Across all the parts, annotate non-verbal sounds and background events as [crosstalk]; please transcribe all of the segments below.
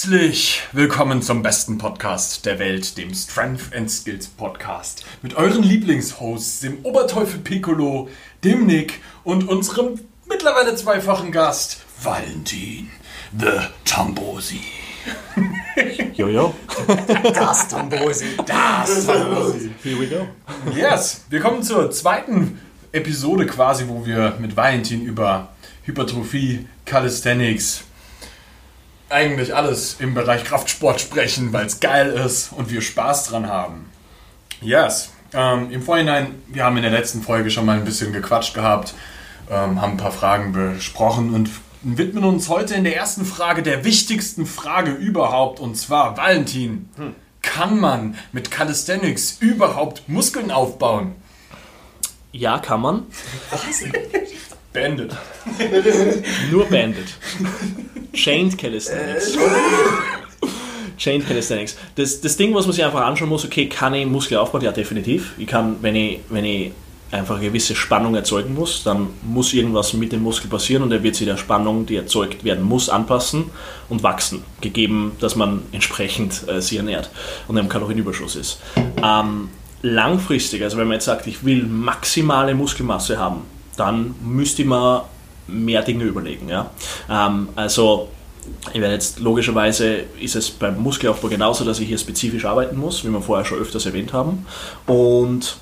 Herzlich willkommen zum besten Podcast der Welt, dem Strength and Skills Podcast. Mit euren Lieblingshosts, dem Oberteufel Piccolo, dem Nick und unserem mittlerweile zweifachen Gast, Valentin, the Tambosi. [laughs] Jojo. Das Tambosi. Das Tambosi. Here we go. Yes, wir kommen zur zweiten Episode quasi, wo wir mit Valentin über Hypertrophie, Calisthenics, eigentlich alles im Bereich Kraftsport sprechen, weil es geil ist und wir Spaß dran haben. Yes. Ähm, Im Vorhinein, wir haben in der letzten Folge schon mal ein bisschen gequatscht gehabt, ähm, haben ein paar Fragen besprochen und widmen uns heute in der ersten Frage der wichtigsten Frage überhaupt und zwar Valentin. Kann man mit Calisthenics überhaupt Muskeln aufbauen? Ja, kann man. [laughs] [laughs] Beendet. [laughs] Nur Bandit. Chained Calisthenics. Chained Calisthenics. Das, das Ding, was man sich einfach anschauen muss, okay, kann ich Muskel aufbauen? Ja, definitiv. Ich kann, wenn ich, wenn ich einfach eine gewisse Spannung erzeugen muss, dann muss irgendwas mit dem Muskel passieren und er wird sich der Spannung, die erzeugt werden muss, anpassen und wachsen, gegeben, dass man entsprechend äh, sie ernährt und im Kalorienüberschuss ist. Ähm, langfristig, also wenn man jetzt sagt, ich will maximale Muskelmasse haben, dann müsste man mehr Dinge überlegen. Ja? Ähm, also ich werde jetzt logischerweise ist es beim Muskelaufbau genauso, dass ich hier spezifisch arbeiten muss, wie wir vorher schon öfters erwähnt haben. Und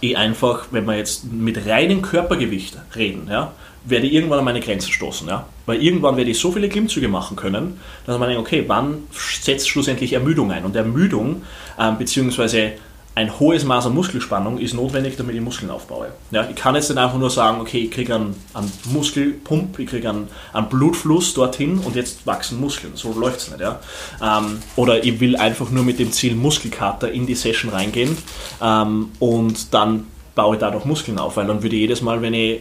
ich einfach, wenn wir jetzt mit reinem Körpergewicht reden, ja, werde ich irgendwann an meine Grenzen stoßen. Ja? Weil irgendwann werde ich so viele Klimmzüge machen können, dass man denkt, okay, wann setzt schlussendlich Ermüdung ein? Und Ermüdung, ähm, beziehungsweise ein hohes Maß an Muskelspannung ist notwendig, damit ich Muskeln aufbaue. Ja, ich kann jetzt nicht einfach nur sagen, okay, ich kriege einen, einen Muskelpump, ich kriege einen, einen Blutfluss dorthin und jetzt wachsen Muskeln. So läuft es nicht. Ja? Ähm, oder ich will einfach nur mit dem Ziel Muskelkater in die Session reingehen ähm, und dann baue ich dadurch Muskeln auf, weil dann würde ich jedes Mal, wenn ich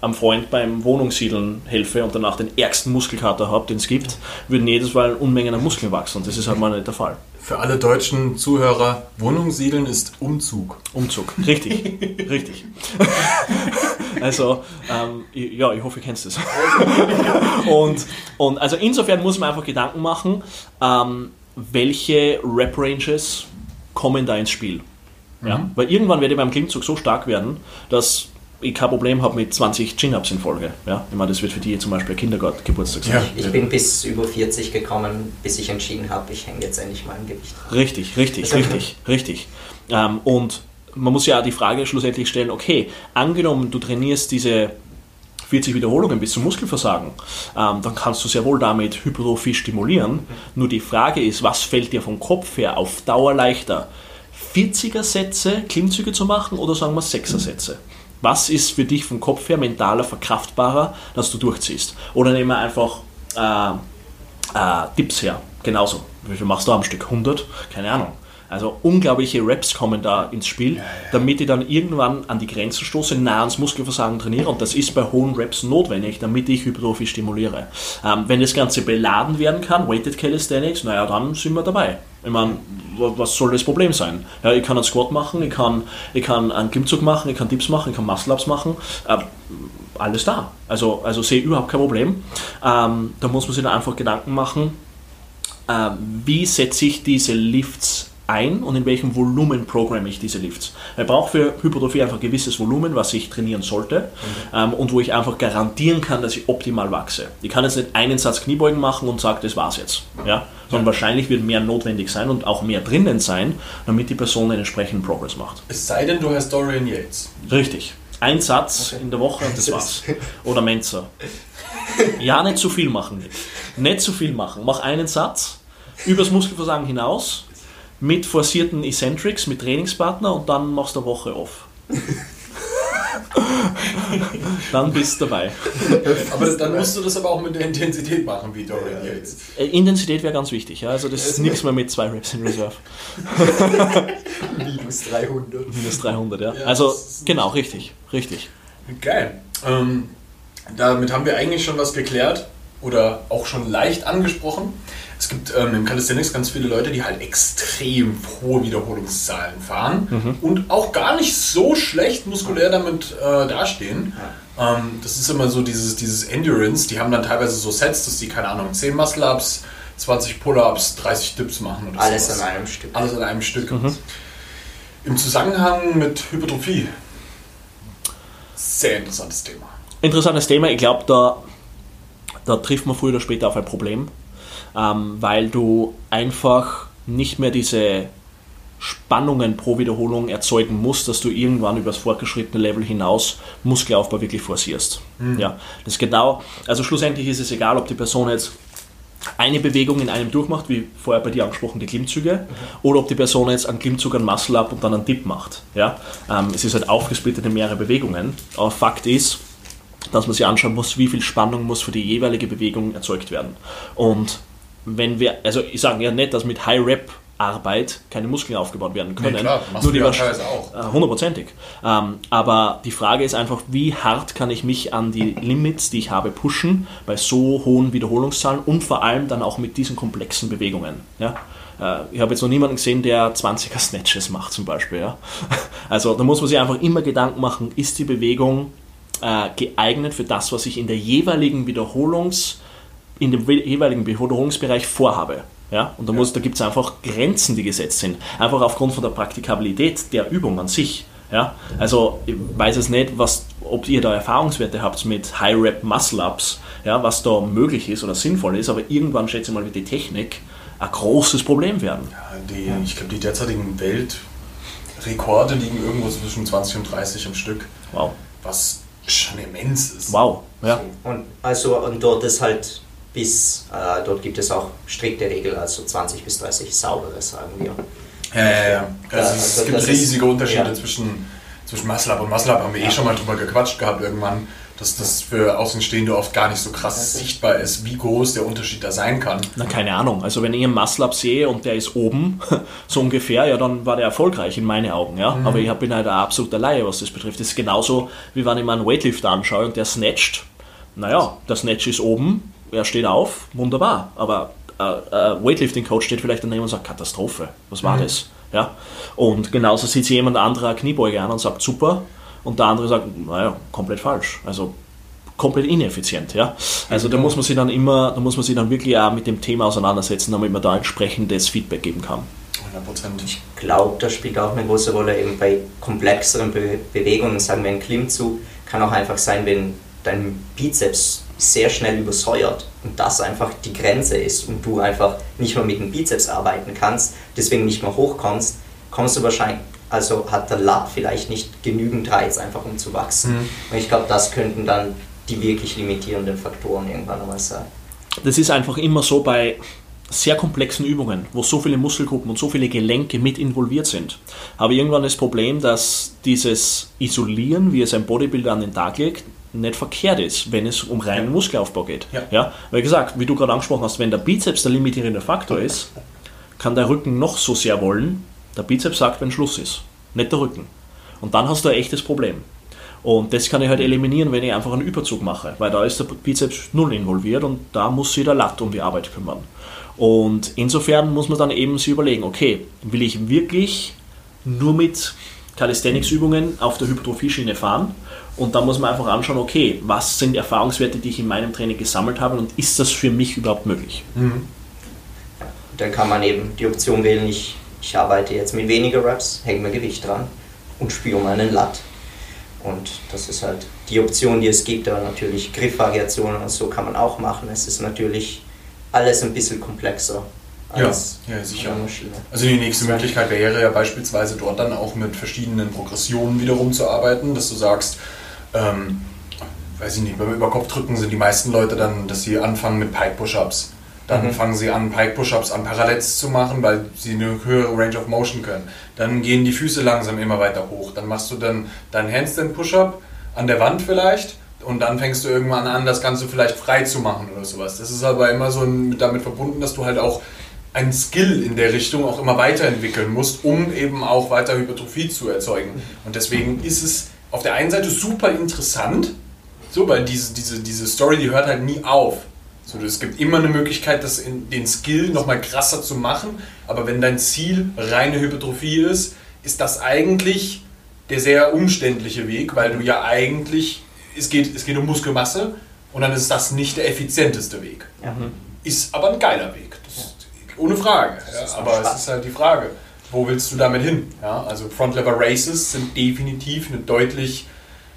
am Freund beim Wohnungssiedeln helfe und danach den ärgsten Muskelkater habe, den es gibt, würden jedes Mal Unmengen an Muskeln wachsen. Und das ist halt mal nicht der Fall. Für alle deutschen Zuhörer, Wohnungssiedeln ist Umzug. Umzug, richtig, richtig. [laughs] also, ähm, ja, ich hoffe, ihr kennt das. [laughs] und, und also insofern muss man einfach Gedanken machen, ähm, welche Rap-Ranges kommen da ins Spiel. Ja? Weil irgendwann werde ich beim Klimmzug so stark werden, dass ich kein Problem habe mit 20 Chin-Ups in Folge. Ja? Ich meine, das wird für die zum Beispiel Kindergartengeburtstag sein. Ja. Ich bin bis über 40 gekommen, bis ich entschieden habe, ich hänge jetzt endlich mal im Gewicht. Richtig, richtig, richtig, richtig. Ähm, und man muss ja auch die Frage schlussendlich stellen, okay, angenommen, du trainierst diese 40 Wiederholungen bis zum Muskelversagen, ähm, dann kannst du sehr wohl damit Hypertrophie stimulieren. Nur die Frage ist, was fällt dir vom Kopf her auf Dauer leichter? 40er Sätze Klimmzüge zu machen oder sagen wir 6er Sätze? Was ist für dich vom Kopf her mentaler verkraftbarer, dass du durchziehst? Oder nehmen wir einfach äh, äh, Dips her, genauso. Wie viel machst du am Stück? 100? Keine Ahnung. Also unglaubliche Raps kommen da ins Spiel, damit ich dann irgendwann an die Grenzen stoße, nah ans Muskelversagen trainiere und das ist bei hohen Raps notwendig, damit ich Hypertrophie stimuliere. Ähm, wenn das Ganze beladen werden kann, Weighted Calisthenics, naja, dann sind wir dabei. Ich meine, wa- was soll das Problem sein? Ja, ich kann einen Squat machen, ich kann, ich kann einen Klimmzug machen, ich kann Dips machen, ich kann Muscle-Ups machen. Äh, alles da. Also, also sehe ich überhaupt kein Problem. Ähm, da muss man sich dann einfach Gedanken machen, äh, wie setze ich diese Lifts ein und in welchem Volumen programme ich diese Lifts. Ich brauche für Hypertrophie einfach ein gewisses Volumen, was ich trainieren sollte ähm, und wo ich einfach garantieren kann, dass ich optimal wachse. Ich kann jetzt nicht einen Satz Kniebeugen machen und sage, das war's jetzt. Ja? Sondern wahrscheinlich wird mehr notwendig sein und auch mehr drinnen sein, damit die Person einen entsprechenden Progress macht. Es sei denn, du heißt Dorian Yates. Richtig. Ein Satz in der Woche und das war's. Oder Mensa. Ja, nicht zu viel machen. Nicht zu viel machen. Mach einen Satz übers Muskelversagen hinaus mit forcierten Eccentrics, mit Trainingspartner und dann machst du eine Woche off. [laughs] dann bist du dabei. Aber dann musst du das aber auch mit der Intensität machen, wie Dorian Yates. Äh, Intensität wäre ganz wichtig. Ja? Also das ist nichts mehr mit zwei Reps in Reserve. [laughs] Minus 300. Minus 300, ja. Ja, Also genau, richtig, richtig. Geil. Ähm, damit haben wir eigentlich schon was geklärt oder auch schon leicht angesprochen. Es gibt ähm, im Calisthenics ganz viele Leute, die halt extrem hohe Wiederholungszahlen fahren und auch gar nicht so schlecht muskulär damit äh, dastehen. Ähm, das ist immer so dieses, dieses Endurance. Die haben dann teilweise so Sets, dass die, keine Ahnung, 10 Muscle-Ups, 20 Pull-ups, 30 Dips machen oder Alles sowas. an einem Stück. Alles an einem Stück. Mhm. Im Zusammenhang mit Hypertrophie. Sehr interessantes Thema. Interessantes Thema. Ich glaube, da, da trifft man früher oder später auf ein Problem, ähm, weil du einfach nicht mehr diese Spannungen pro Wiederholung erzeugen musst, dass du irgendwann über das fortgeschrittene Level hinaus Muskelaufbau wirklich forcierst. Mhm. Ja, das ist genau, also schlussendlich ist es egal, ob die Person jetzt eine Bewegung in einem durchmacht, wie vorher bei dir angesprochen, die Klimmzüge, mhm. oder ob die Person jetzt einen Klimmzug, einen Muscle-Up und dann einen Dip macht. Ja? Ähm, es ist halt aufgesplittet in mehrere Bewegungen, aber Fakt ist, dass man sich anschauen muss, wie viel Spannung muss für die jeweilige Bewegung erzeugt werden. Und wenn wir, also ich sage ja nicht, dass mit High Rep Arbeit keine Muskeln aufgebaut werden können. Nee, klar, Nur die wahrscheinlich auch. Äh, hundertprozentig. Ähm, aber die Frage ist einfach, wie hart kann ich mich an die Limits, die ich habe, pushen bei so hohen Wiederholungszahlen und vor allem dann auch mit diesen komplexen Bewegungen. Ja? Äh, ich habe jetzt noch niemanden gesehen, der 20er Snatches macht zum Beispiel. Ja? [laughs] Also da muss man sich einfach immer Gedanken machen, ist die Bewegung äh, geeignet für das, was ich in der jeweiligen Wiederholungs- in dem jeweiligen Wiederholungsbereich vorhabe. Ja? Und da, muss, da gibt es einfach Grenzen, die gesetzt sind. Einfach aufgrund von der Praktikabilität der Übung an sich. Ja? Also ich weiß es nicht, was, ob ihr da Erfahrungswerte habt mit High-Rep Muscle-Ups, ja, was da möglich ist oder sinnvoll ist, aber irgendwann schätze ich mal, wird die Technik ein großes Problem werden. Ja, die, ich glaube, die derzeitigen Weltrekorde liegen irgendwo zwischen 20 und 30 am Stück. Wow. Was schon immens ist. Wow, ja. Und, also, und dort ist halt bis, äh, dort gibt es auch strikte Regeln, also 20 bis 30 saubere, sagen wir. Ja, ja, ja. Also es gibt riesige ist, Unterschiede ja. zwischen, zwischen Muscle Up und Muscle Up, haben wir eh ja. eh schon mal drüber gequatscht gehabt irgendwann, dass das für Außenstehende oft gar nicht so krass sichtbar ist, wie groß der Unterschied da sein kann. Na, keine Ahnung. Also wenn ich einen Muscle Up sehe und der ist oben, [laughs] so ungefähr, ja, dann war der erfolgreich in meinen Augen, ja. Mhm. Aber ich bin halt ein absoluter Laie, was das betrifft. Das ist genauso, wie wenn ich mir einen Weightlifter anschaue und der snatcht. Naja, der Snatch ist oben, er steht auf, wunderbar, aber äh, äh, Weightlifting-Coach steht vielleicht daneben und sagt, Katastrophe, was war mhm. das? Ja? Und genauso sieht sich jemand anderer Kniebeuge an und sagt, super, und der andere sagt, naja, komplett falsch. Also komplett ineffizient. Ja? Also da muss man sich dann immer, da muss man sich dann wirklich auch mit dem Thema auseinandersetzen, damit man da entsprechendes Feedback geben kann. 100%. Ich glaube, das spielt auch eine große Rolle eben bei komplexeren Be Bewegungen. Sagen wir, ein Klimmzug kann auch einfach sein, wenn dein Bizeps sehr schnell übersäuert und das einfach die Grenze ist und du einfach nicht mehr mit dem Bizeps arbeiten kannst, deswegen nicht mehr hochkommst, kommst du wahrscheinlich, also hat der Lat vielleicht nicht genügend Reiz einfach um zu wachsen. Mhm. Und ich glaube, das könnten dann die wirklich limitierenden Faktoren irgendwann einmal sein. Das ist einfach immer so bei sehr komplexen Übungen, wo so viele Muskelgruppen und so viele Gelenke mit involviert sind, habe ich irgendwann das Problem, dass dieses Isolieren, wie es ein Bodybuilder an den Tag legt, nicht verkehrt ist, wenn es um reinen Muskelaufbau geht. Ja. ja. Weil gesagt, wie du gerade angesprochen hast, wenn der Bizeps der limitierende Faktor ist, kann der Rücken noch so sehr wollen, der Bizeps sagt, wenn Schluss ist, nicht der Rücken. Und dann hast du ein echtes Problem. Und das kann ich halt eliminieren, wenn ich einfach einen Überzug mache, weil da ist der Bizeps null involviert und da muss sich der Lat um die Arbeit kümmern. Und insofern muss man dann eben sich überlegen, okay, will ich wirklich nur mit Calisthenics-Übungen auf der Hypertrophie-Schiene fahren und da muss man einfach anschauen, okay, was sind Erfahrungswerte, die ich in meinem Training gesammelt habe und ist das für mich überhaupt möglich? Mhm. Dann kann man eben die Option wählen, ich, ich arbeite jetzt mit weniger Reps, hänge mir Gewicht dran und spüre meinen Lat. Und das ist halt die Option, die es gibt, aber natürlich Griffvariationen und so kann man auch machen. Es ist natürlich alles ein bisschen komplexer. Als ja, ja, sicher. Also die nächste Möglichkeit wäre ja beispielsweise dort dann auch mit verschiedenen Progressionen wiederum zu arbeiten, dass du sagst, ähm, weiß ich nicht, beim Überkopfdrücken sind die meisten Leute dann, dass sie anfangen mit Pike-Push-Ups. Dann mhm. fangen sie an, Pike-Push-Ups an Parallels zu machen, weil sie eine höhere Range of Motion können. Dann gehen die Füße langsam immer weiter hoch. Dann machst du dann deinen Handstand-Push-Up an der Wand vielleicht und dann fängst du irgendwann an, das Ganze vielleicht frei zu machen oder sowas. Das ist aber immer so damit verbunden, dass du halt auch einen Skill in der Richtung auch immer weiterentwickeln musst, um eben auch weiter Hypertrophie zu erzeugen. Und deswegen ist es auf der einen Seite super interessant, so, weil diese, diese, diese Story, die hört halt nie auf. So, es gibt immer eine Möglichkeit, das in, den Skill nochmal krasser zu machen, aber wenn dein Ziel reine Hypertrophie ist, ist das eigentlich der sehr umständliche Weg, weil du ja eigentlich, es geht, es geht um Muskelmasse und dann ist das nicht der effizienteste Weg. Ja. Ist aber ein geiler Weg. Ohne Frage. Ja, aber es ist halt die Frage, wo willst du damit hin? Ja, also Front Lever Races sind definitiv eine deutlich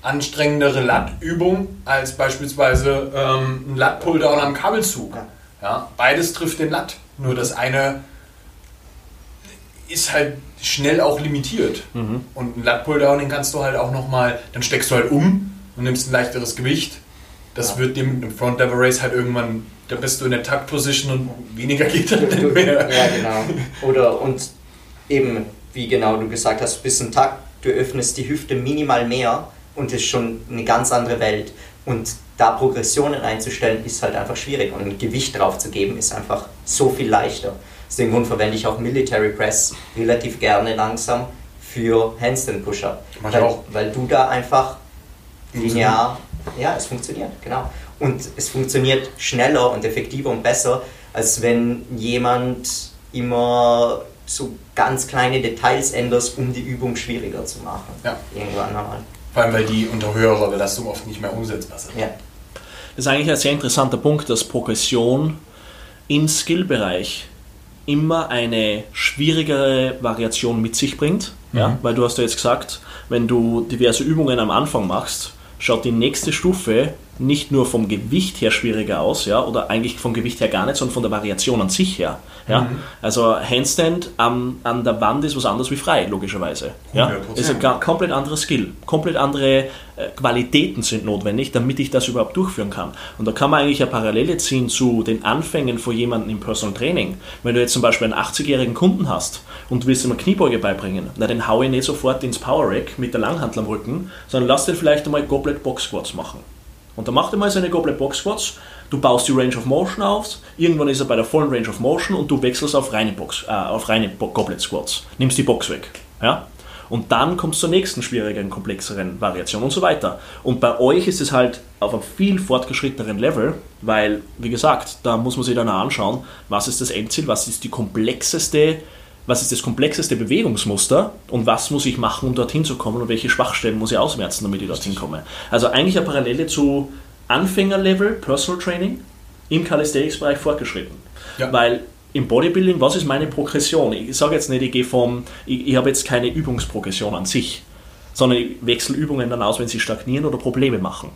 anstrengendere Lattübung als beispielsweise ähm, ein Lat-Pulldown am Kabelzug. Ja, beides trifft den Latt. Nur das eine ist halt schnell auch limitiert. Mhm. Und ein Lat-Pulldown, den kannst du halt auch nochmal, dann steckst du halt um und nimmst ein leichteres Gewicht. Das ja. wird dem mit einem Front Lever Race halt irgendwann, da bist du in der Takt-Position und weniger geht dann nicht mehr. Ja, genau. Oder und eben, wie genau du gesagt hast, bis ein Takt, du öffnest die Hüfte minimal mehr und ist schon eine ganz andere Welt. Und da Progressionen einzustellen, ist halt einfach schwierig. Und ein Gewicht drauf zu geben, ist einfach so viel leichter. Aus dem Grund verwende ich auch Military Press relativ gerne langsam für Handstand Push-Up. Weil, weil du da einfach linear, ja, es funktioniert, genau. Und es funktioniert schneller und effektiver und besser, als wenn jemand immer so ganz kleine Details änderst, um die Übung schwieriger zu machen. Ja. Irgendwann einmal. Vor allem, weil die unter höherer Belastung oft nicht mehr umsetzbar sind. Ja. Das ist eigentlich ein sehr interessanter Punkt, dass Progression im Skillbereich immer eine schwierigere Variation mit sich bringt. Mhm. Ja? Weil du hast ja jetzt gesagt, wenn du diverse Übungen am Anfang machst, schaut die nächste Stufe nicht nur vom Gewicht her schwieriger aus, ja, oder eigentlich vom Gewicht her gar nicht, sondern von der Variation an sich her. Ja? Mhm. Also Handstand an, an der Wand ist was anderes wie frei, logischerweise. Ja? Ist ein komplett anderes Skill, komplett andere äh, Qualitäten sind notwendig, damit ich das überhaupt durchführen kann. Und da kann man eigentlich eine Parallele ziehen zu den Anfängen von jemandem im Personal Training. Wenn du jetzt zum Beispiel einen 80-jährigen Kunden hast und du willst ihm eine Kniebeuge beibringen, na, den haue ich nicht sofort ins Power Rack mit der Langhantel am Rücken, sondern lass den vielleicht einmal Goblet Box Squats machen. Und dann macht er mal seine Goblet Box Squats, du baust die Range of Motion auf, irgendwann ist er bei der vollen Range of Motion und du wechselst auf reine, Box, äh, auf reine Goblet Squats, nimmst die Box weg. Ja? Und dann kommst du zur nächsten schwierigeren, komplexeren Variation und so weiter. Und bei euch ist es halt auf einem viel fortgeschritteneren Level, weil, wie gesagt, da muss man sich dann anschauen, was ist das Endziel, was ist die komplexeste was ist das komplexeste Bewegungsmuster und was muss ich machen, um dorthin zu kommen und welche Schwachstellen muss ich ausmerzen, damit ich dorthin komme. Also eigentlich eine Parallele zu Anfängerlevel Personal Training im Calisthenics-Bereich fortgeschritten. Ja. Weil im Bodybuilding, was ist meine Progression? Ich sage jetzt nicht, ich gehe vom, ich, ich habe jetzt keine Übungsprogression an sich, sondern ich wechsle Übungen dann aus, wenn sie stagnieren oder Probleme machen.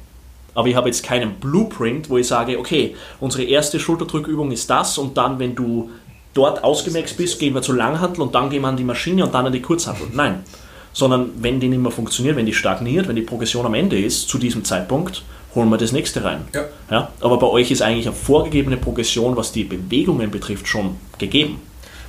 Aber ich habe jetzt keinen Blueprint, wo ich sage, okay, unsere erste Schulterdrückübung ist das und dann, wenn du dort ausgemaxt bist, gehen wir zur Langhantel und dann gehen wir an die Maschine und dann an die Kurzhantel. Nein. Sondern wenn die nicht mehr funktioniert, wenn die stagniert, wenn die Progression am Ende ist, zu diesem Zeitpunkt, holen wir das nächste rein. Ja. Ja? Aber bei euch ist eigentlich eine vorgegebene Progression, was die Bewegungen betrifft, schon gegeben.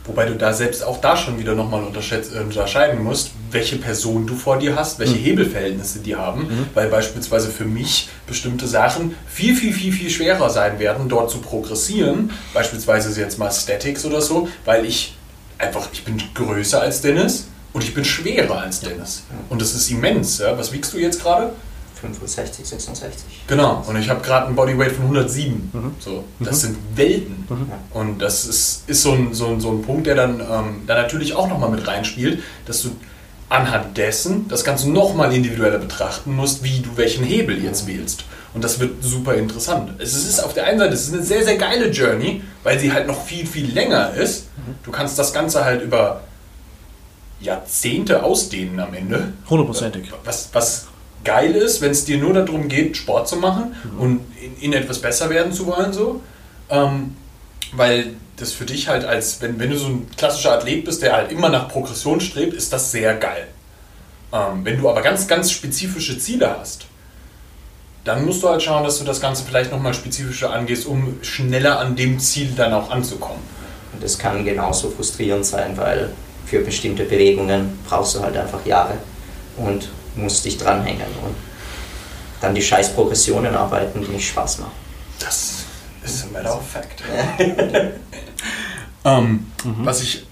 Wobei du da selbst auch da schon wieder nochmal äh, unterscheiden musst, welche Person du vor dir hast, welche mhm. Hebelverhältnisse die haben, mhm. weil beispielsweise für mich bestimmte Sachen viel, viel, viel, viel schwerer sein werden, dort zu progressieren, beispielsweise jetzt mal Statics oder so, weil ich einfach, ich bin größer als Dennis und ich bin schwerer als Dennis. Und das ist immens. Ja? Was wiegst du jetzt gerade? 65, 66. Genau, und ich habe gerade einen Bodyweight von 107. Mhm. So, das mhm. sind Welten. Mhm. Und das ist, ist so, ein, so, ein, so ein Punkt, der dann ähm, da natürlich auch nochmal mit reinspielt, dass du anhand dessen das Ganze nochmal individueller betrachten musst, wie du welchen Hebel jetzt wählst. Und das wird super interessant. Es ist auf der einen Seite es ist eine sehr, sehr geile Journey, weil sie halt noch viel, viel länger ist. Mhm. Du kannst das Ganze halt über Jahrzehnte ausdehnen am Ende. Hundertprozentig. Was, was geil ist, wenn es dir nur darum geht, Sport zu machen mhm. und in, in, etwas besser werden zu wollen, so. Ähm, weil das für dich halt als, wenn, wenn du so ein klassischer Athlet bist, der halt immer nach Progression strebt, ist das sehr geil. Ähm, wenn du aber ganz, ganz spezifische Ziele hast, dann musst du halt schauen, dass du das Ganze vielleicht nochmal spezifischer angehst, um schneller an dem Ziel dann auch anzukommen. Und das kann genauso frustrierend sein, weil für bestimmte Bewegungen brauchst du halt einfach Jahre. Und musst dich dranhängen und dann die scheiß Progressionen arbeiten, die nicht Spaß machen. Das ist ein matter of fact. [laughs] ähm, mhm. Was ich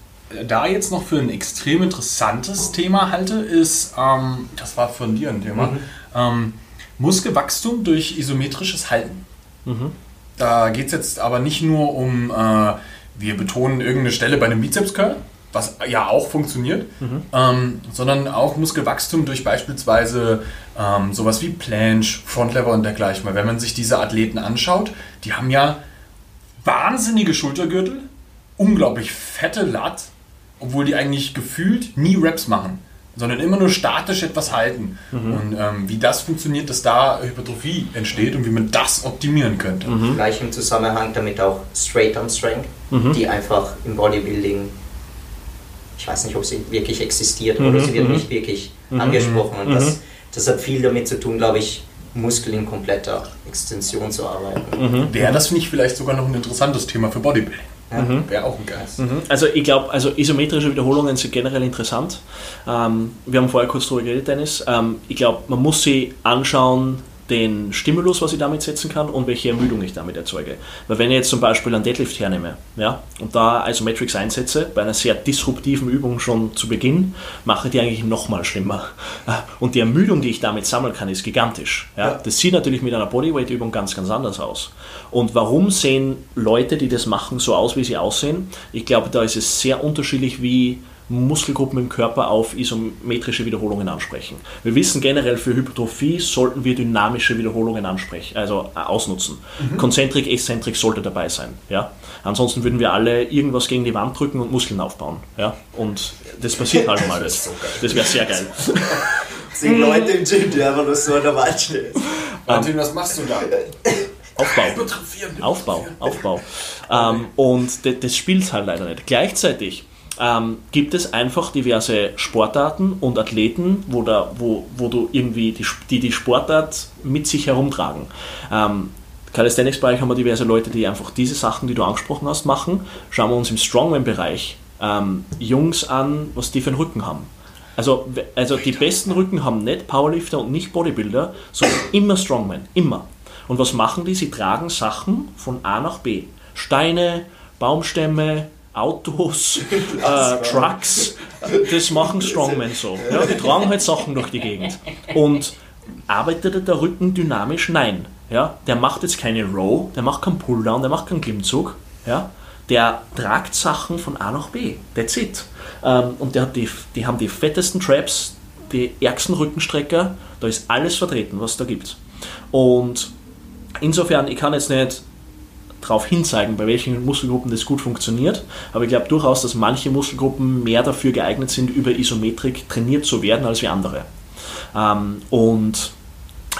da jetzt noch für ein extrem interessantes Thema halte, ist, ähm, das war von dir ein Thema, mhm. ähm, Muskelwachstum durch isometrisches Halten. Mhm. Da geht es jetzt aber nicht nur um, äh, wir betonen irgendeine Stelle bei einem Bizeps-Curl, was ja auch funktioniert, mhm. ähm, sondern auch Muskelwachstum durch beispielsweise ähm, sowas wie Planche, Frontlever und dergleichen. Weil wenn man sich diese Athleten anschaut, die haben ja wahnsinnige Schultergürtel, unglaublich fette Lat, obwohl die eigentlich gefühlt nie Raps machen, sondern immer nur statisch etwas halten. Und ähm, wie das funktioniert, dass da Hypertrophie entsteht und wie man das optimieren könnte. Gleich im Zusammenhang damit auch Straight Arm Strength, die einfach im Bodybuilding, ich weiß nicht, ob sie wirklich existiert oder sie wird nicht wirklich angesprochen. Und das, das hat viel damit zu tun, glaube ich, Muskeln in kompletter Extension zu arbeiten. Wäre das nicht vielleicht sogar noch ein interessantes Thema für Bodybuilding? Wäre auch ein Geist. Also ich glaube, also isometrische Wiederholungen sind generell interessant. Ähm, wir haben vorher kurz darüber geredet, Dennis. Ähm, ich glaube, man muss sie anschauen, den Stimulus, was ich damit setzen kann und welche Ermüdung ich damit erzeuge. Weil wenn ich jetzt zum Beispiel einen Deadlift hernehme ja, und da Isometrics einsetze, bei einer sehr disruptiven Übung schon zu Beginn, mache ich die eigentlich nochmal schlimmer. [laughs] Und die Ermüdung, die ich damit sammeln kann, ist gigantisch. Ja. Ja. Das sieht natürlich mit einer Bodyweight-Übung ganz, ganz anders aus. Und warum sehen Leute, die das machen, so aus, wie sie aussehen? Ich glaube, da ist es sehr unterschiedlich, wie Muskelgruppen im Körper auf isometrische Wiederholungen ansprechen. Wir wissen generell, für Hypertrophie sollten wir dynamische Wiederholungen ansprechen, also äh, ausnutzen. Konzentrik, Exzentrik sollte dabei sein. Ja? Ansonsten würden wir alle irgendwas gegen die Wand drücken und Muskeln aufbauen. Ja? Und das passiert halt mal [laughs] das. Das wäre sehr geil. [laughs] Zehn Leute im Gym, die einfach nur so an der Wand stehen. Martin, was machst du da? Aufbau. Aufbau, Aufbau. Ähm, und das, das spielt halt leider nicht. Gleichzeitig ähm, gibt es einfach diverse Sportarten und Athleten, wo, da, wo, wo du irgendwie die, die die Sportart mit sich herumtragen. Ähm, Calisthenics-Bereich haben wir diverse Leute, die einfach diese Sachen, die du angesprochen hast, machen. Schauen wir uns im Strongman-Bereich ähm, Jungs an, was die für einen Rücken haben. Also, also die besten Rücken haben nicht Powerlifter und nicht Bodybuilder, sondern immer Strongman, immer. Und was machen die? Sie tragen Sachen von A nach B. Steine, Baumstämme, Autos, [laughs] äh, Trucks, das machen Strongmen so. Ja, die tragen halt Sachen durch die Gegend. Und arbeitet der Rücken dynamisch? Nein. Ja, der macht jetzt keine Row, der macht keinen Pulldown, der macht keinen Klimmzug. Ja, der tragt Sachen von A nach B. That's it. Ähm, und der hat die, die haben die fettesten Traps, die ärgsten Rückenstrecker, da ist alles vertreten, was da gibt. Und insofern, ich kann jetzt nicht darauf hinzeigen, bei welchen Muskelgruppen das gut funktioniert, aber ich glaube durchaus, dass manche Muskelgruppen mehr dafür geeignet sind, über Isometrik trainiert zu werden als wie andere. Ähm, und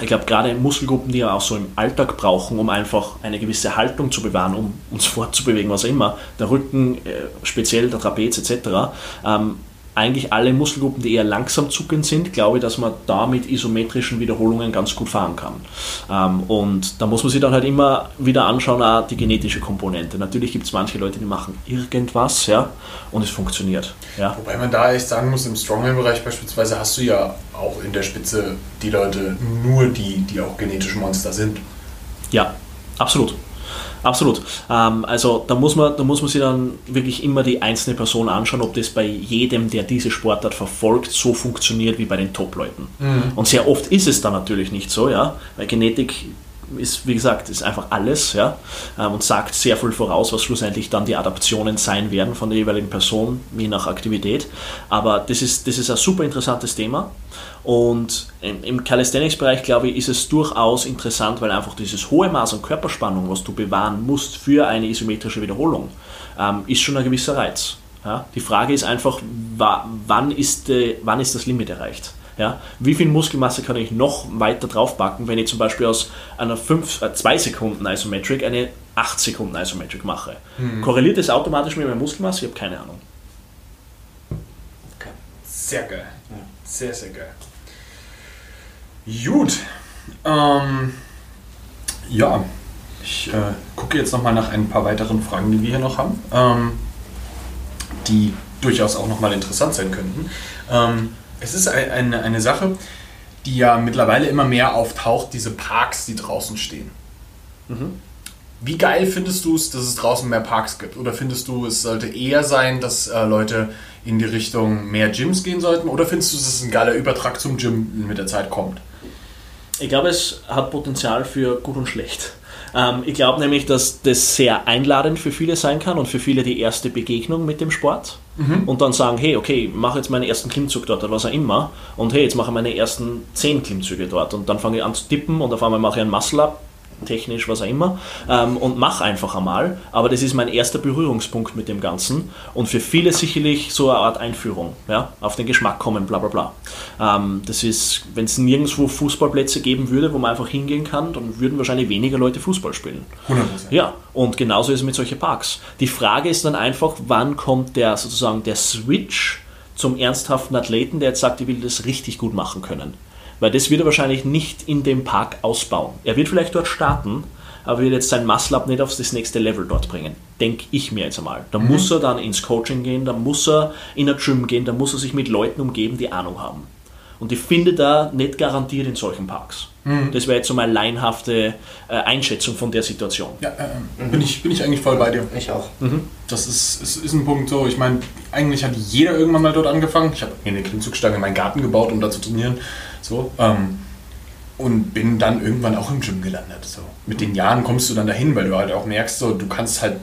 ich glaube, gerade Muskelgruppen, die wir auch so im Alltag brauchen, um einfach eine gewisse Haltung zu bewahren, um uns [laughs] fortzubewegen, was auch immer, der Rücken, äh, speziell der Trapez etc., ähm, eigentlich alle Muskelgruppen, die eher langsam zuckend sind, glaube ich, dass man da mit isometrischen Wiederholungen ganz gut fahren kann. Ähm, und da muss man sich dann halt immer wieder anschauen, auch die genetische Komponente. Natürlich gibt es manche Leute, die machen irgendwas, ja, und es funktioniert. Ja. Wobei man da echt sagen muss, im Strongman-Bereich beispielsweise hast du ja auch in der Spitze die Leute, nur die, die auch genetische Monster sind. Ja, absolut. Absolut. Ähm, also da muss, man, da muss man sich dann wirklich immer die einzelne Person anschauen, ob das bei jedem, der diese Sportart verfolgt, so funktioniert wie bei den Top-Leuten. Und sehr oft ist es dann natürlich nicht so, ja, weil Genetik ist, wie gesagt, ist einfach alles, ja, ähm, und sagt sehr viel voraus, was schlussendlich dann die Adaptionen sein werden von der jeweiligen Person, je nach Aktivität. Aber das ist, das ist ein super interessantes Thema. Und im, Calisthenics-Bereich, glaube ich, ist es durchaus interessant, weil einfach dieses hohe Maß an Körperspannung, was du bewahren musst für eine isometrische Wiederholung, ähm, ist schon ein gewisser Reiz. Ja? Die Frage ist einfach, wa wann, ist, äh, wann ist das Limit erreicht? Ja? Wie viel Muskelmasse kann ich noch weiter draufpacken, wenn ich zum Beispiel aus einer 2 Sekunden Isometric eine 8 Sekunden Isometric mache? Korreliert das automatisch mit meiner Muskelmasse? Ich habe keine Ahnung. Okay. Sehr geil. Sehr, sehr geil. Gut. Ähm, ja, ich äh, gucke jetzt nochmal nach ein paar weiteren Fragen, die wir hier noch haben, ähm, die durchaus auch nochmal interessant sein könnten. Ähm, es ist ein, eine, eine Sache, die ja mittlerweile immer mehr auftaucht, diese Parks, die draußen stehen. Wie geil findest du es, dass es draußen mehr Parks gibt? Oder findest du, es sollte eher sein, dass äh, Leute in die Richtung mehr Gyms gehen sollten? Oder findest du, dass es ein geiler Übertrag zum Gym mit der Zeit kommt? Ich glaube, es hat Potenzial für gut und schlecht. Ähm, ich glaube nämlich, dass das sehr einladend für viele sein kann und für viele die erste Begegnung mit dem Sport. Und dann sagen, hey, okay, mache jetzt meinen ersten Klimmzug dort oder was auch immer. Und hey, jetzt mache ich meine ersten zehn Klimmzüge dort. Und dann fange ich an zu tippen und auf einmal mache ich einen Muscle-Up. Technisch, was auch immer, ähm, und mach einfach einmal. Aber das ist mein erster Berührungspunkt mit dem Ganzen und für viele sicherlich so eine Art Einführung, ja, auf den Geschmack kommen, bla bla bla. Ähm, das ist, wenn es nirgendwo Fußballplätze geben würde, wo man einfach hingehen kann, dann würden wahrscheinlich weniger Leute Fußball spielen. 100%. Ja, und genauso ist es mit solchen Parks. Die Frage ist dann einfach, wann kommt der sozusagen der Switch zum ernsthaften Athleten, der jetzt sagt, ich will das richtig gut machen können. Weil das wird er wahrscheinlich nicht in dem Park ausbauen. Er wird vielleicht dort starten, aber wird jetzt sein Muscle-Up nicht auf das nächste Level dort bringen. Denke ich mir jetzt einmal. Da muss er dann ins Coaching gehen, da muss er in ein Gym gehen, da muss er sich mit Leuten umgeben, die Ahnung haben. Und ich finde da nicht garantiert in solchen Parks. Das wäre jetzt so meine laienhafte äh, Einschätzung von der Situation. Ja, äh, bin, ich, bin ich eigentlich voll bei dir. Ich auch. Das ist, ist, ist ein Punkt so. Ich meine, eigentlich hat jeder irgendwann mal dort angefangen. Ich habe mir eine Klimmzugstange in meinen Garten gebaut, um da zu trainieren. So, ähm, und bin dann irgendwann auch im Gym gelandet. So. Mit den Jahren kommst du dann dahin, weil du halt auch merkst, so, du kannst halt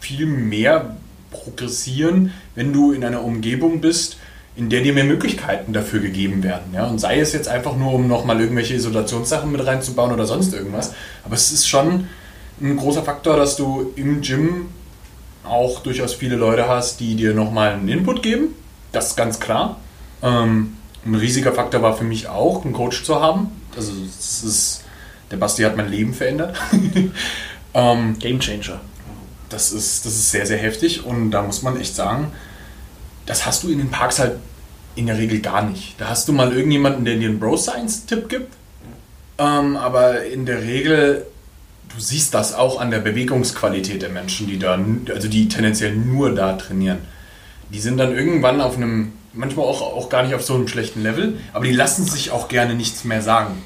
viel mehr progressieren, wenn du in einer Umgebung bist, in der dir mehr Möglichkeiten dafür gegeben werden. Ja? Und sei es jetzt einfach nur, um nochmal irgendwelche Isolationssachen mit reinzubauen oder sonst irgendwas. Aber es ist schon ein großer Faktor, dass du im Gym auch durchaus viele Leute hast, die dir nochmal einen Input geben. Das ist ganz klar. Ähm, ein riesiger Faktor war für mich auch, einen Coach zu haben. Also es ist, der Basti hat mein Leben verändert. [laughs] ähm, Game Changer. das ist, das ist sehr, sehr heftig und da muss man echt sagen, das hast du in den Parks halt in der Regel gar nicht. Da hast du mal irgendjemanden, der dir einen Bro-Science-Tipp gibt, ähm, aber in der Regel, du siehst das auch an der Bewegungsqualität der Menschen, die da, also die tendenziell nur da trainieren. Die sind dann irgendwann auf einem, manchmal auch, auch gar nicht auf so einem schlechten Level, aber die lassen sich auch gerne nichts mehr sagen.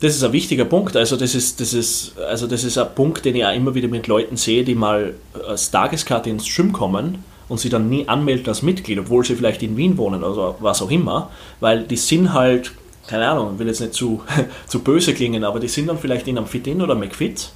Das ist ein wichtiger Punkt. Also das ist, das ist, also das ist ein Punkt, den ich auch immer wieder mit Leuten sehe, die mal als Tageskarte ins Gym kommen und sie dann nie anmelden als Mitglied, obwohl sie vielleicht in Wien wohnen oder was auch immer, weil die sind halt, keine Ahnung, ich will jetzt nicht zu, [laughs] zu böse klingen, aber die sind dann vielleicht in einem Fit-In oder McFit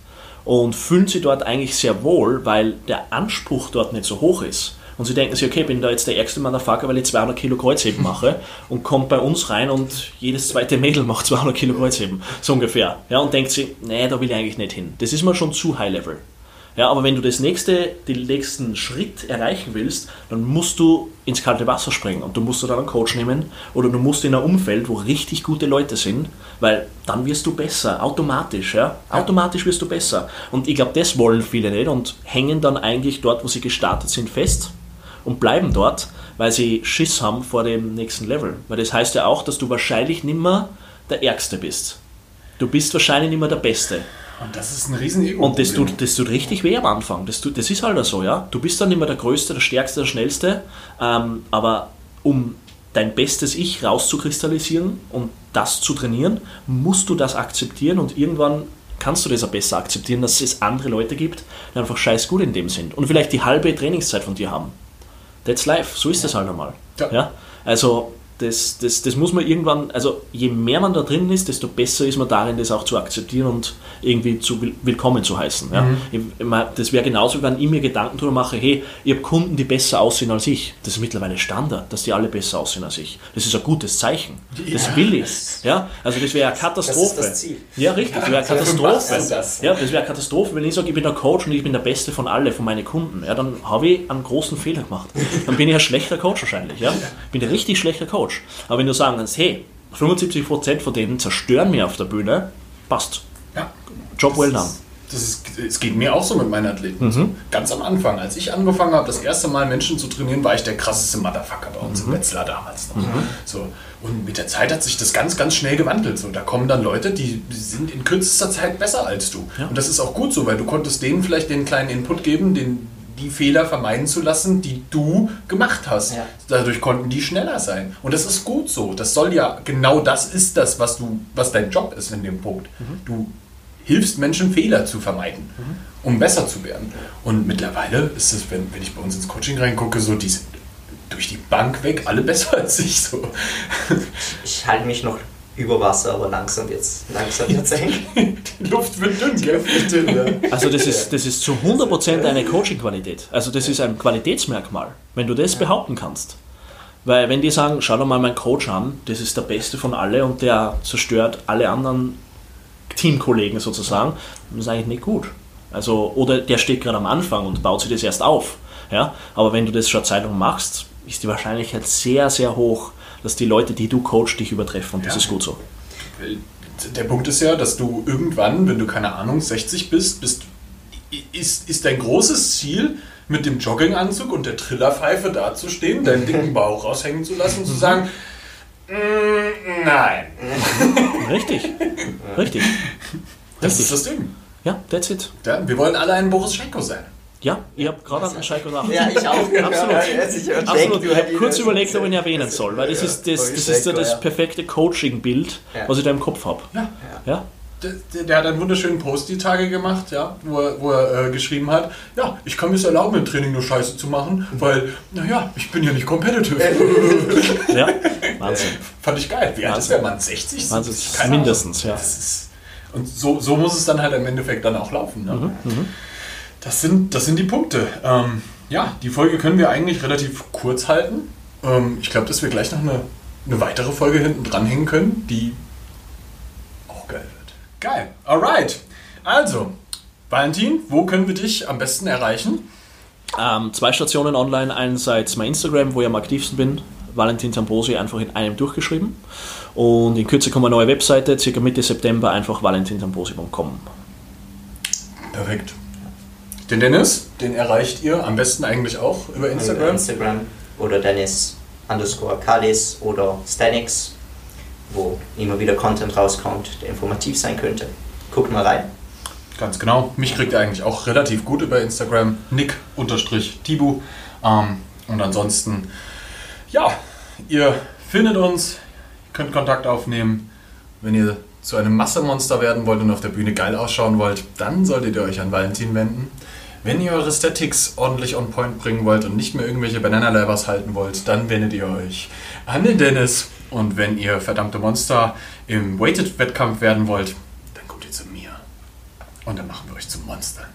und fühlen sich dort eigentlich sehr wohl, weil der Anspruch dort nicht so hoch ist. Und sie denken sich, okay, ich bin da jetzt der ärgste Motherfucker, weil ich 200 Kilo Kreuzheben mache und kommt bei uns rein und jedes zweite Mädel macht 200 Kilo Kreuzheben, so ungefähr. Ja, und denkt sich, nee, da will ich eigentlich nicht hin. Das ist mal schon zu high level. Ja, aber wenn du das nächste, den nächsten Schritt erreichen willst, dann musst du ins kalte Wasser springen und du musst da dann einen Coach nehmen oder du musst in ein Umfeld, wo richtig gute Leute sind, weil dann wirst du besser, automatisch, ja. Automatisch wirst du besser. Und ich glaube, das wollen viele nicht und hängen dann eigentlich dort, wo sie gestartet sind, fest und bleiben dort, weil sie Schiss haben vor dem nächsten Level. Weil das heißt ja auch, dass du wahrscheinlich nimmer der Ärgste bist. Du bist wahrscheinlich nicht mehr der Beste. Und das ist ein riesen ego Und das tut, das tut richtig weh am Anfang. Das, tut, das ist halt so, ja. Du bist dann mehr der Größte, der Stärkste, der Schnellste. Ähm, aber um dein bestes Ich rauszukristallisieren und das zu trainieren, musst du das akzeptieren und irgendwann kannst du das auch besser akzeptieren, dass es andere Leute gibt, die einfach scheiß gut in dem sind und vielleicht die halbe Trainingszeit von dir haben. That's life, so ist das halt einmal. Ja. Ja. Also das, das, das muss man irgendwann, also je mehr man da drin ist, desto besser ist man darin, das auch zu akzeptieren und irgendwie zu will- willkommen zu heißen. Ja. Ich, ich mein, das wäre genauso, wenn ich mir Gedanken darüber mache, hey, ich habe Kunden, die besser aussehen als ich. Das ist mittlerweile Standard, dass die alle besser aussehen als ich. Das ist ein gutes Zeichen. Das Ja. will ich. Ja. Also das wäre eine Katastrophe. Das ist das Ziel. Ja, richtig, das wäre eine Katastrophe. das. Ja, das wäre eine Katastrophe, wenn ich sage, ich bin der Coach und ich bin der Beste von alle, von meinen Kunden. Ja, dann habe ich einen großen Fehler gemacht. Dann bin ich ein schlechter Coach wahrscheinlich. Ja? Bin ein richtig schlechter Coach. Aber wenn du sagen kannst, hey, 75% von denen zerstören mir auf der Bühne, passt. Ja. Job well done. Das ist, es geht mir auch so mit meinen Athleten. So. Ganz am Anfang, als ich angefangen habe, das erste Mal Menschen zu trainieren, war ich der krasseste Motherfucker bei uns im Wetzlar damals noch. So. Und mit der Zeit hat sich das ganz, ganz schnell gewandelt. So. Da kommen dann Leute, die, die sind in kürzester Zeit besser als du. Ja. Und das ist auch gut so, weil du konntest denen vielleicht den kleinen Input geben, den, die Fehler vermeiden zu lassen, die du gemacht hast. Ja. Dadurch konnten die schneller sein. Und das ist gut so. Das soll ja, genau das ist das, was du, was dein Job ist in dem Punkt. Du hilfst Menschen, Fehler zu vermeiden, um besser zu werden. Und mittlerweile ist es, wenn, wenn ich bei uns ins Coaching reingucke, so, die sind durch die Bank weg alle besser als ich. So. Ich halte mich noch über Wasser, aber langsam wird's, langsam wird's eng. [laughs] Die Luft wird dünn, gell? Also das ist, das ist zu 100% eine Coaching-Qualität. Also das ist ein Qualitätsmerkmal, wenn du das behaupten kannst. Weil wenn die sagen, schau doch mal meinen Coach an, das ist der Beste von alle und der zerstört alle anderen Teamkollegen sozusagen. Das ist eigentlich nicht gut. Also, oder der steht gerade am Anfang und baut sich das erst auf. Ja? Aber wenn du das schon Zeit lang machst, ist die Wahrscheinlichkeit sehr, sehr hoch, dass die Leute, die du coachst, dich übertreffen. Und das Ja. ist gut so. Der Punkt ist ja, dass du irgendwann, wenn du keine Ahnung 60 bist, bist ist, ist dein großes Ziel, mit dem Jogginganzug und der Trillerpfeife dazustehen, deinen dicken [laughs] Bauch raushängen zu lassen und zu sagen, "Mm, nein. [laughs] Richtig. Richtig. Das Richtig. ist das Ding. Ja, that's it. Ja, wir wollen alle ein Boris Schenko sein. Ja, ich habe gerade an Schalke gedacht. Ja, ich auch. Absolut. Ja, Absolut. Ich habe kurz überlegt, ob ich ihn erwähnen soll, weil das ist das, das, ist ja das perfekte Coaching-Bild, Ja. was ich da im Kopf habe. Ja. Ja? Der, der, der hat einen wunderschönen Post die Tage gemacht, ja, wo er, wo er äh, geschrieben hat, ja, ich kann mir es erlauben, im Training nur Scheiße zu machen, weil, naja, ich bin ja nicht competitive. [laughs] ja? Wahnsinn. Fand ich geil. Wie alt ist der Mann? 60? Wahnsinn. 70? Keine Ahnung. Mindestens, ja. Ist, und so, so muss es dann halt im Endeffekt dann auch laufen. Ne? Mhm, Das, sind, das sind die Punkte. Ähm, ja, die Folge können wir eigentlich relativ kurz halten. Ähm, ich glaube, dass wir gleich noch eine, eine weitere Folge hinten dranhängen können, die auch geil wird. Geil. Alright. Also, Valentin, wo können wir dich am besten erreichen? Ähm, zwei Stationen online, einerseits mein Instagram, wo ich am aktivsten bin, Valentin Tambosi, einfach in einem durchgeschrieben. Und in Kürze kommt eine neue Webseite, circa Mitte September, einfach valentintambosi.com. Perfekt. Den Dennis, den erreicht ihr am besten eigentlich auch über Über Instagram. Instagram oder Dennis underscore Kalis oder Stanix, wo immer wieder Content rauskommt, der informativ sein könnte. Guckt mal rein. Ganz genau. Mich kriegt ihr eigentlich auch relativ gut über Instagram. Nick-Tibu. Ähm, und ansonsten, ja, ihr findet uns, könnt Kontakt aufnehmen. Wenn ihr zu einem Massemonster werden wollt und auf der Bühne geil ausschauen wollt, dann solltet ihr euch an Valentin wenden. Wenn ihr eure Statics ordentlich on point bringen wollt und nicht mehr irgendwelche Banana-Labers halten wollt, dann wendet ihr euch an den Dennis. Und wenn ihr verdammte Monster im Weighted-Wettkampf werden wollt, dann kommt ihr zu mir. Und dann machen wir euch zum Monster.